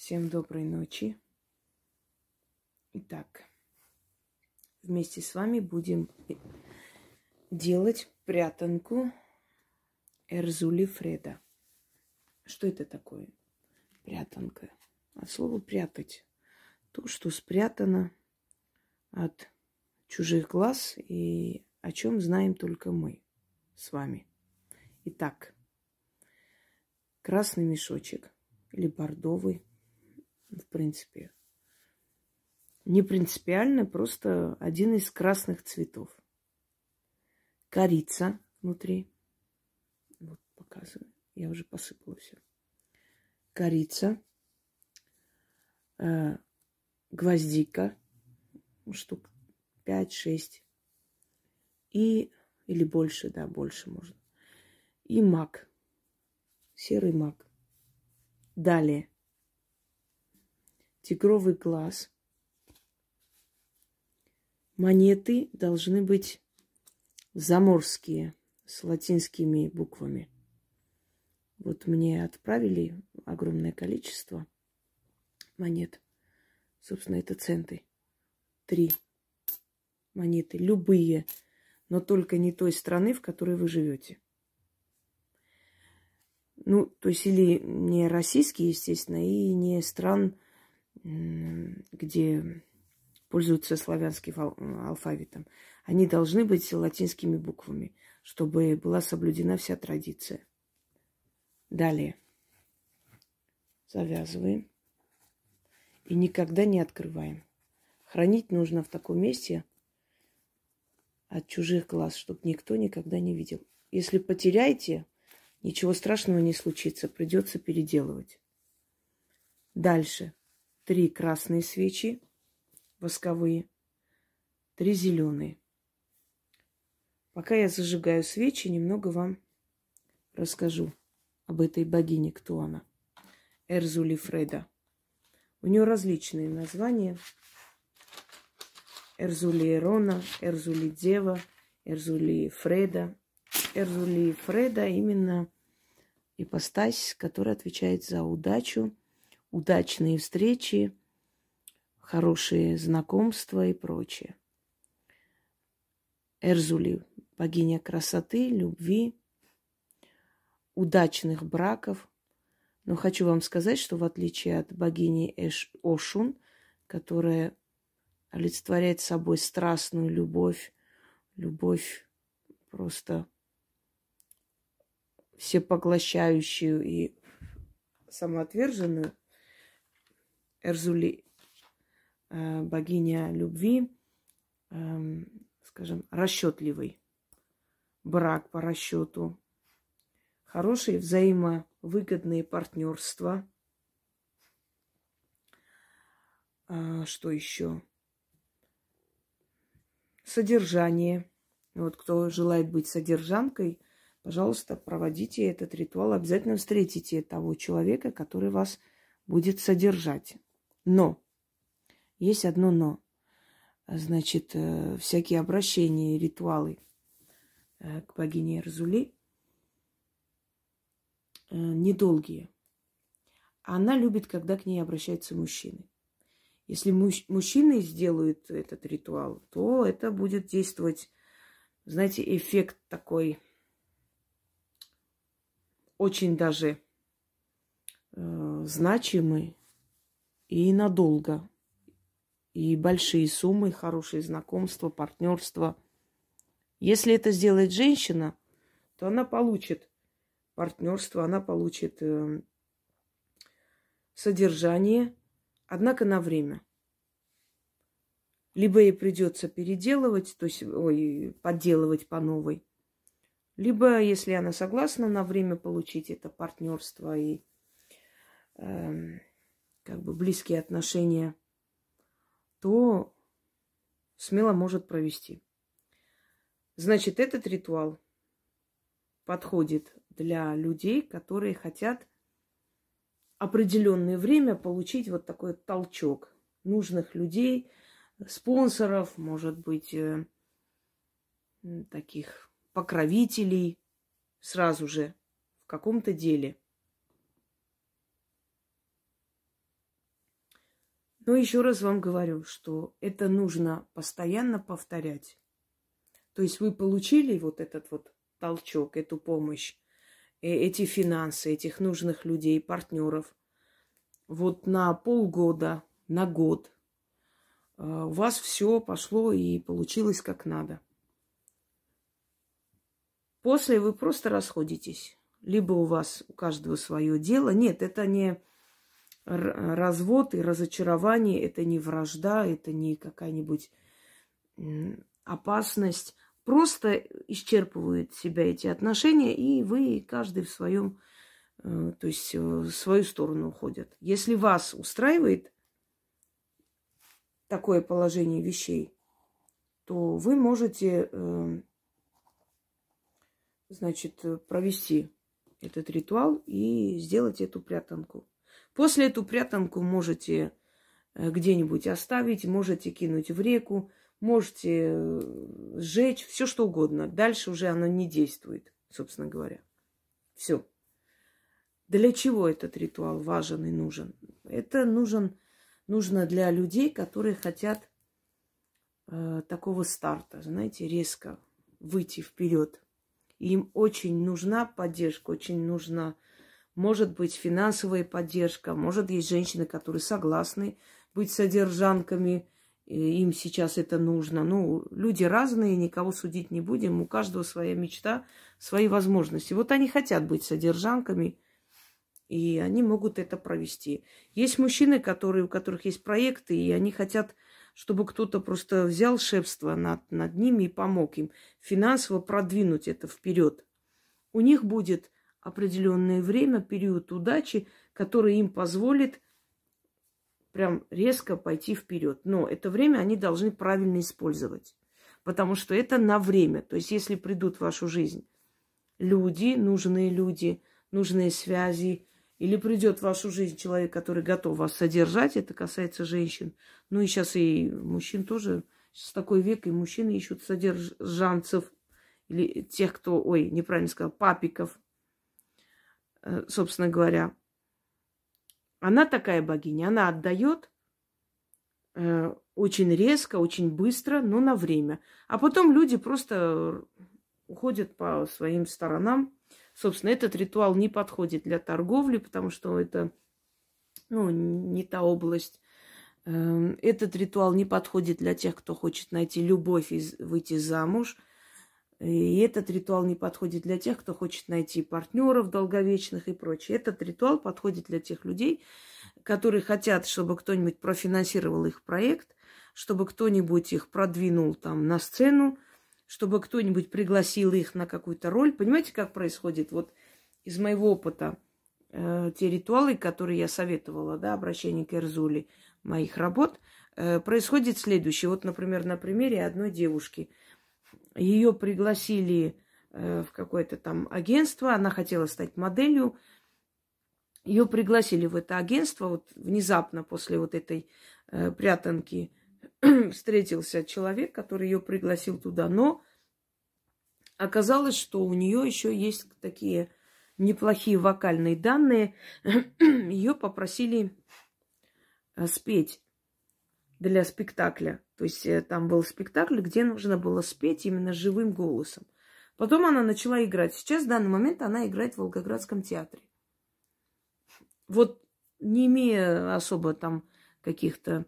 Всем доброй ночи. Итак, вместе с вами будем делать прятанку Эрзули Фреда. Что это такое? Прятанка. От слова прятать. То, что спрятано от чужих глаз и о чем знаем только мы с вами. Итак, красный мешочек или бордовый, в принципе, не принципиально, просто один из красных цветов. Корица внутри. Вот показываю. Я уже посыпала все. Корица. Э, гвоздика. Штук 5-6. И, или больше, да, больше можно. И мак. Серый мак. Далее. Тигровый глаз – Монеты должны быть заморские, с латинскими буквами. Вот мне отправили огромное количество монет. Собственно, это центы. Три монеты, любые, но только не той страны, в которой вы живете. Ну, то есть или не российские, естественно, и не стран, где пользуются славянским алфавитом, они должны быть латинскими буквами, чтобы была соблюдена вся традиция. Далее. Завязываем. И никогда не открываем. Хранить нужно в таком месте от чужих глаз, чтобы никто никогда не видел. Если потеряете, ничего страшного не случится, придется переделывать. Дальше. Три красные свечи восковые, три зеленые. Пока я зажигаю свечи, немного вам расскажу об этой богине, кто она. Эрзули Фреда. У нее различные названия. Эрзули Эрона, Эрзули Дева, Эрзули Фреда. Эрзули Фреда именно ипостась, которая отвечает за удачу, удачные встречи, хорошие знакомства и прочее. Эрзули – богиня красоты, любви, удачных браков. Но хочу вам сказать, что в отличие от богини Эш Ошун, которая олицетворяет собой страстную любовь, любовь просто всепоглощающую и самоотверженную, Эрзули Э, богиня любви, эм, скажем, расчетливый брак по расчету, хорошие взаимовыгодные партнерства. А, что еще? Содержание. Вот кто желает быть содержанкой, пожалуйста, проводите этот ритуал. Обязательно встретите того человека, который вас будет содержать. Но есть одно но. Значит, э, всякие обращения и ритуалы э, к богине Эрзули э, недолгие. Она любит, когда к ней обращаются мужчины. Если муж, мужчины сделают этот ритуал, то это будет действовать, знаете, эффект такой очень даже э, значимый и надолго и большие суммы, хорошие знакомства, партнерства. Если это сделает женщина, то она получит партнерство, она получит э, содержание, однако на время. Либо ей придется переделывать, то есть ой, подделывать по новой, либо, если она согласна на время получить это партнерство и э, как бы близкие отношения – то смело может провести. Значит, этот ритуал подходит для людей, которые хотят определенное время получить вот такой толчок нужных людей, спонсоров, может быть, э, таких покровителей сразу же в каком-то деле. Но еще раз вам говорю, что это нужно постоянно повторять. То есть вы получили вот этот вот толчок, эту помощь, э, эти финансы, этих нужных людей, партнеров. Вот на полгода, на год э, у вас все пошло и получилось как надо. После вы просто расходитесь. Либо у вас у каждого свое дело. Нет, это не развод и разочарование, это не вражда, это не какая-нибудь опасность. Просто исчерпывают себя эти отношения, и вы каждый в своем, э, то есть э, в свою сторону уходят. Если вас устраивает такое положение вещей, то вы можете, э, значит, провести этот ритуал и сделать эту прятанку. После эту прятанку можете э, где-нибудь оставить, можете кинуть в реку, можете э, сжечь, все что угодно. Дальше уже оно не действует, собственно говоря. Все. Для чего этот ритуал важен и нужен? Это нужен, нужно для людей, которые хотят э, такого старта, знаете, резко выйти вперед. Им очень нужна поддержка, очень нужна может быть финансовая поддержка, может есть женщины, которые согласны быть содержанками, им сейчас это нужно. Ну, люди разные, никого судить не будем, у каждого своя мечта, свои возможности. Вот они хотят быть содержанками, и они могут это провести. Есть мужчины, которые, у которых есть проекты, и они хотят, чтобы кто-то просто взял шефство над, над ними и помог им финансово продвинуть это вперед. У них будет определенное время, период удачи, который им позволит прям резко пойти вперед. Но это время они должны правильно использовать, потому что это на время. То есть если придут в вашу жизнь люди, нужные люди, нужные связи, или придет в вашу жизнь человек, который готов вас содержать, это касается женщин. Ну и сейчас и мужчин тоже. Сейчас такой век, и мужчины ищут содержанцев, или тех, кто, ой, неправильно сказал, папиков, собственно говоря, она такая богиня, она отдает э, очень резко, очень быстро, но на время. А потом люди просто уходят по своим сторонам. Собственно, этот ритуал не подходит для торговли, потому что это ну, не та область. Эм, этот ритуал не подходит для тех, кто хочет найти любовь и выйти замуж – и этот ритуал не подходит для тех, кто хочет найти партнеров долговечных и прочее. Этот ритуал подходит для тех людей, которые хотят, чтобы кто-нибудь профинансировал их проект, чтобы кто-нибудь их продвинул там на сцену, чтобы кто-нибудь пригласил их на какую-то роль. Понимаете, как происходит? Вот из моего опыта э, те ритуалы, которые я советовала, да, обращение к Эрзули моих работ, э, происходит следующее. Вот, например, на примере одной девушки – ее пригласили э, в какое-то там агентство, она хотела стать моделью. Ее пригласили в это агентство, вот внезапно после вот этой э, прятанки встретился человек, который ее пригласил туда, но оказалось, что у нее еще есть такие неплохие вокальные данные. Ее попросили э, спеть для спектакля. То есть э, там был спектакль, где нужно было спеть именно живым голосом. Потом она начала играть. Сейчас, в данный момент, она играет в Волгоградском театре. Вот не имея особо там каких-то,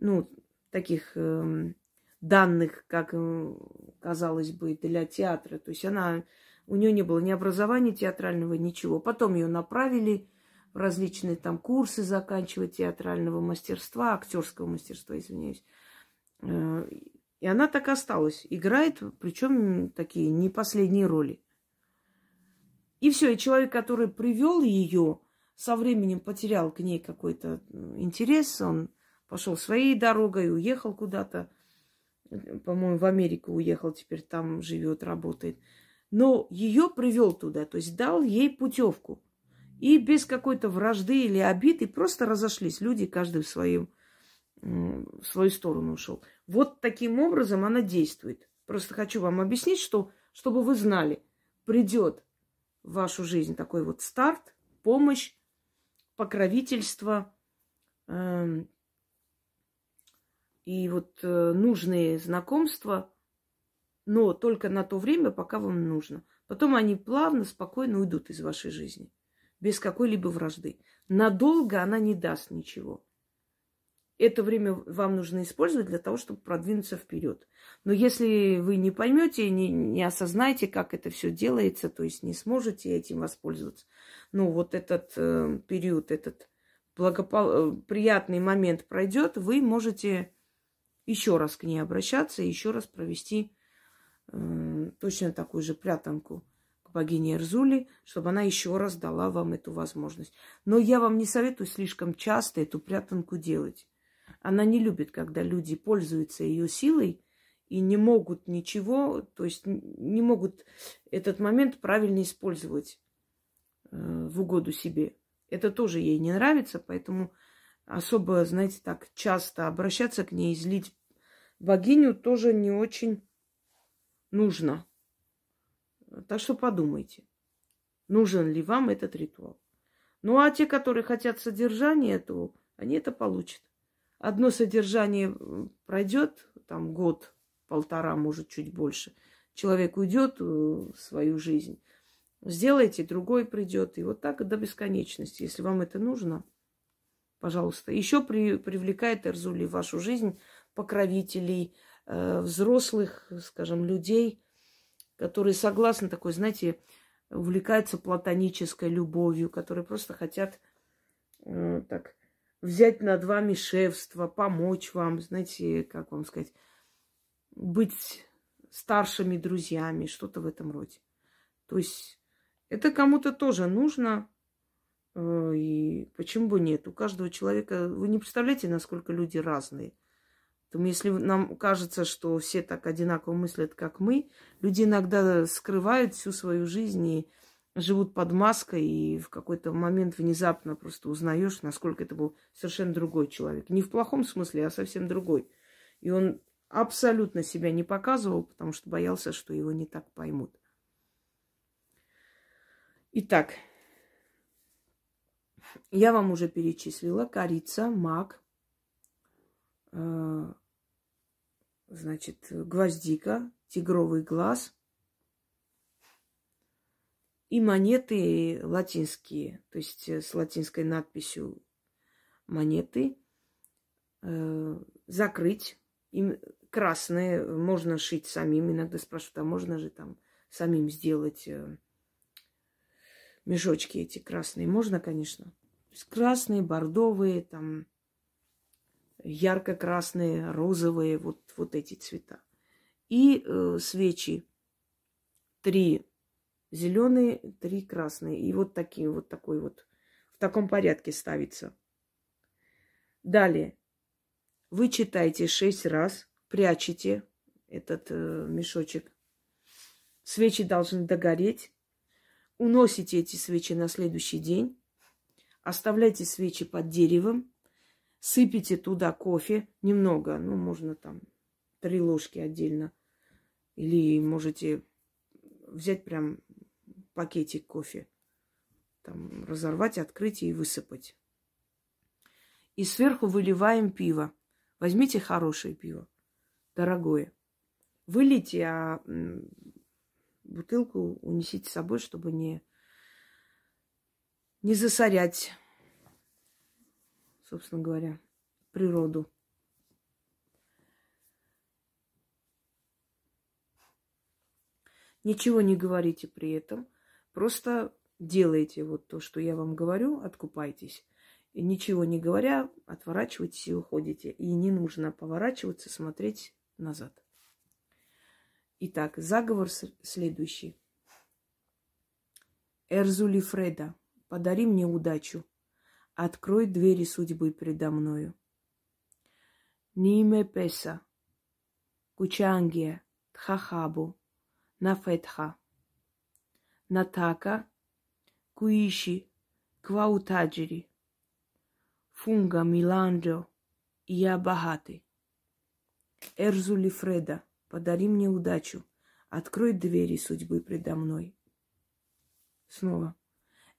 ну, таких э, данных, как э, казалось бы, для театра. То есть она, у нее не было ни образования театрального, ничего. Потом ее направили различные там курсы заканчивать театрального мастерства, актерского мастерства, извиняюсь. Э, и она так осталась. Играет, причем такие не последние роли. И все, и человек, который привел ее, со временем потерял к ней какой-то интерес, он пошел своей дорогой, уехал куда-то, по-моему, в Америку уехал, теперь там живет, работает. Но ее привел туда, то есть дал ей путевку. И без какой-то вражды или обиды просто разошлись. Люди каждый в, свою в свою сторону ушел. Вот таким образом она действует. Просто хочу вам объяснить, что, чтобы вы знали, придет в вашу жизнь такой вот старт, помощь, покровительство, эм, и вот э, нужные знакомства, но только на то время, пока вам нужно. Потом они плавно, спокойно уйдут из вашей жизни, без какой-либо вражды. Надолго она не даст ничего. Это время вам нужно использовать для того, чтобы продвинуться вперед. Но если вы не поймете, не, не осознаете, как это все делается, то есть не сможете этим воспользоваться, ну вот этот э, период, этот благопол... приятный момент пройдет, вы можете еще раз к ней обращаться еще раз провести э, точно такую же прятанку богине Эрзули, чтобы она еще раз дала вам эту возможность. Но я вам не советую слишком часто эту прятанку делать. Она не любит, когда люди пользуются ее силой и не могут ничего, то есть не могут этот момент правильно использовать э, в угоду себе. Это тоже ей не нравится, поэтому особо, знаете, так часто обращаться к ней, злить богиню тоже не очень нужно. Так что подумайте, нужен ли вам этот ритуал. Ну а те, которые хотят содержания этого, они это получат. Одно содержание пройдет, там год, полтора, может, чуть больше. Человек уйдет в свою жизнь. Сделайте, другой придет. И вот так до бесконечности. Если вам это нужно, пожалуйста. Еще при, привлекает Эрзули в вашу жизнь покровителей, э, взрослых, скажем, людей, которые согласны такой, знаете, увлекаются платонической любовью, которые просто хотят э, так взять над вами шефство, помочь вам, знаете, как вам сказать, быть старшими друзьями, что-то в этом роде. То есть это кому-то тоже нужно, Э, и почему бы нет? У каждого человека... Вы не представляете, насколько люди разные. Поэтому если нам кажется, что все так одинаково мыслят, как мы, люди иногда скрывают всю свою жизнь и живут под маской, и в какой-то момент внезапно просто узнаешь, насколько это был совершенно другой человек. Не в плохом смысле, а совсем другой. И он абсолютно себя не показывал, потому что боялся, что его не так поймут. Итак, я вам уже перечислила. Корица, мак, э, значит, гвоздика, тигровый глаз и монеты латинские, то есть э, с латинской надписью монеты, э, закрыть. Им красные можно шить самим. Иногда спрашивают, а можно же там самим сделать мешочки эти красные? Можно, конечно есть красные, бордовые, там ярко-красные, розовые, вот, вот эти цвета. И э, свечи. Три зеленые, три красные. И вот такие, вот такой вот, в таком порядке ставится. Далее. Вы читаете шесть раз, прячете этот э, мешочек. Свечи должны догореть. Уносите эти свечи на следующий день оставляйте свечи под деревом, сыпите туда кофе немного, ну, можно там три ложки отдельно. Или можете взять прям пакетик кофе, там разорвать, открыть и высыпать. И сверху выливаем пиво. Возьмите хорошее пиво, дорогое. Вылейте, а бутылку унесите с собой, чтобы не не засорять, собственно говоря, природу. Ничего не говорите при этом, просто делайте вот то, что я вам говорю, откупайтесь. И ничего не говоря, отворачивайтесь и уходите. И не нужно поворачиваться, смотреть назад. Итак, заговор следующий. Эрзули Фреда – Подари мне удачу. Открой двери судьбы предо мною. Ниме Песа, Кучангия, Тхахабу, Нафетха, Натака, Куиши, Кваутаджири, Фунга Миланджо я богатый. Эрзули Фреда, подари мне удачу, открой двери судьбы предо мной. Снова.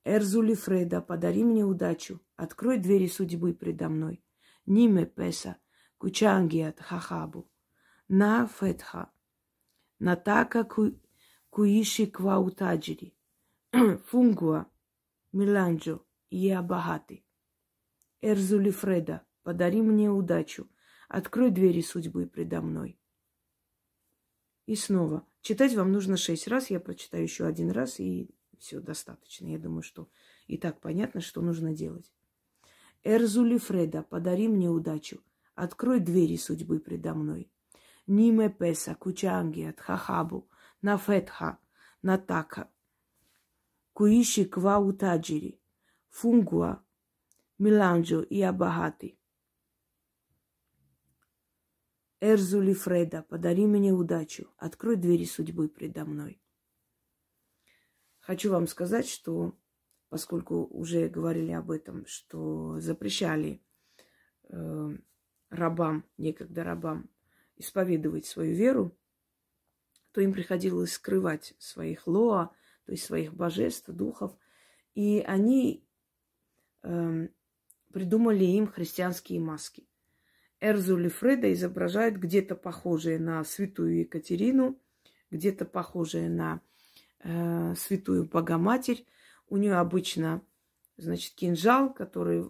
Эрзули Фреда, подари мне удачу, открой двери судьбы предо мной. Ниме Песа, Кучангиат Хахабу, На Фетха, Натака Куиши Кваутаджири, Фунгуа, Миланджо и Абахати. Эрзули Фреда, подари мне удачу, открой двери судьбы предо мной. И снова. Читать вам нужно шесть раз, я прочитаю еще один раз, и все достаточно. Я думаю, что и так понятно, что нужно делать. Эрзули Фреда, подари мне удачу, открой двери судьбы предо мной. Ниме Песа, Кучангиат, Хахабу, Нафетха, Натака, Куиши Кваутаджири, Фунгуа, Миланджо и Абахати. Эрзули Фреда, подари мне удачу, открой двери судьбы предо мной. Хочу вам сказать, что поскольку уже говорили об этом, что запрещали э, рабам, некогда рабам, исповедовать свою веру, то им приходилось скрывать своих лоа, то есть своих божеств, духов. И они э, придумали им христианские маски. Эрзули Фреда изображает где-то похожее на святую Екатерину, где-то похожее на э, святую Богоматерь. У нее обычно, значит, кинжал, который э,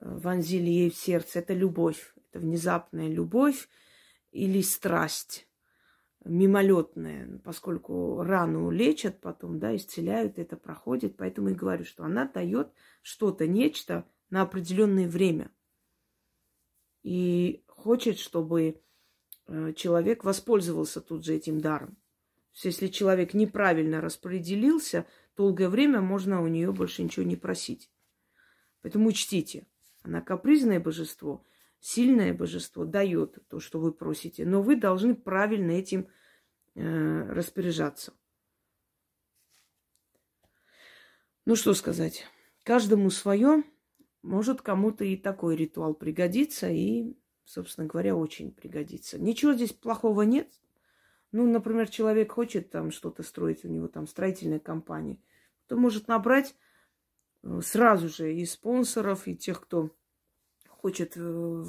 вонзили ей в сердце. Это любовь, это внезапная любовь или страсть мимолетная, поскольку рану лечат потом, да, исцеляют, это проходит. Поэтому и говорю, что она дает что-то, нечто на определенное время и хочет, чтобы э, человек воспользовался тут же этим даром. Если человек неправильно распределился, долгое время можно у нее больше ничего не просить. Поэтому учтите, она капризное божество, сильное божество дает то, что вы просите, но вы должны правильно этим э, распоряжаться. Ну что сказать, каждому свое. Может, кому-то и такой ритуал пригодится, и, собственно говоря, очень пригодится. Ничего здесь плохого нет. Ну, например, человек хочет там что-то строить, у него там строительная компания, то может набрать э, сразу же и спонсоров, и тех, кто хочет э,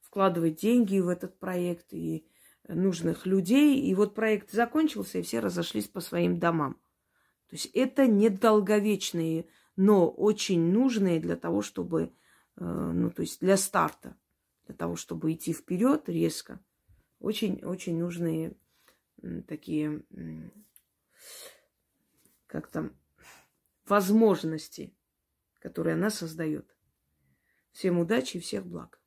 вкладывать деньги в этот проект, и нужных людей. И вот проект закончился, и все разошлись по своим домам. То есть это недолговечные но очень нужные для того, чтобы, э, ну, то есть для старта, для того, чтобы идти вперед резко. Очень-очень нужные такие, как там, возможности, которые она создает. Всем удачи и всех благ.